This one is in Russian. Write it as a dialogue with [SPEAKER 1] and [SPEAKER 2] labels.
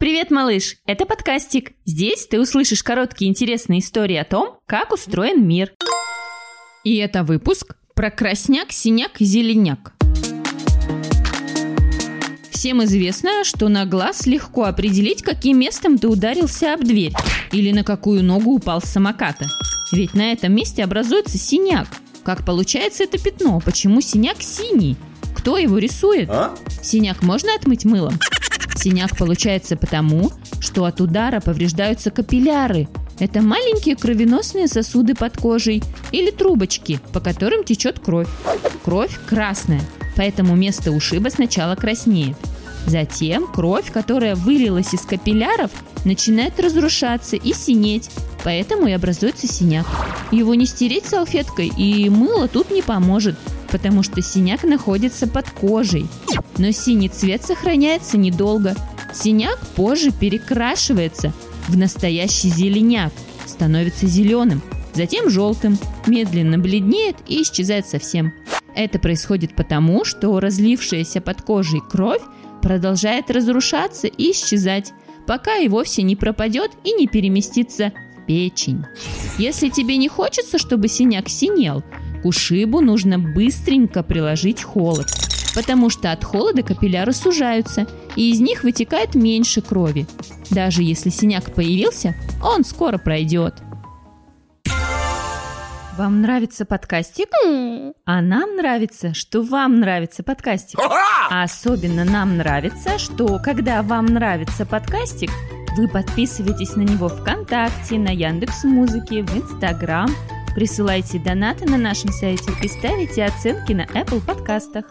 [SPEAKER 1] Привет, малыш! Это подкастик. Здесь ты услышишь короткие интересные истории о том, как устроен мир. И это выпуск про красняк, синяк и зеленяк. Всем известно, что на глаз легко определить, каким местом ты ударился об дверь или на какую ногу упал с самоката. Ведь на этом месте образуется синяк. Как получается это пятно? Почему синяк синий? Кто его рисует?
[SPEAKER 2] А?
[SPEAKER 1] Синяк можно отмыть мылом? Синяк получается потому, что от удара повреждаются капилляры. Это маленькие кровеносные сосуды под кожей или трубочки, по которым течет кровь. Кровь красная, поэтому место ушиба сначала краснеет. Затем кровь, которая вылилась из капилляров, начинает разрушаться и синеть, поэтому и образуется синяк. Его не стереть салфеткой, и мыло тут не поможет, потому что синяк находится под кожей. Но синий цвет сохраняется недолго. Синяк позже перекрашивается в настоящий зеленяк, становится зеленым, затем желтым, медленно бледнеет и исчезает совсем. Это происходит потому, что разлившаяся под кожей кровь продолжает разрушаться и исчезать, пока и вовсе не пропадет и не переместится в печень. Если тебе не хочется, чтобы синяк синел, к ушибу нужно быстренько приложить холод, потому что от холода капилляры сужаются, и из них вытекает меньше крови. Даже если синяк появился, он скоро пройдет. Вам нравится подкастик? А нам нравится, что вам нравится подкастик. А особенно нам нравится, что когда вам нравится подкастик, вы подписываетесь на него ВКонтакте, на Яндекс Музыке, в Инстаграм, присылайте донаты на нашем сайте и ставите оценки на Apple подкастах.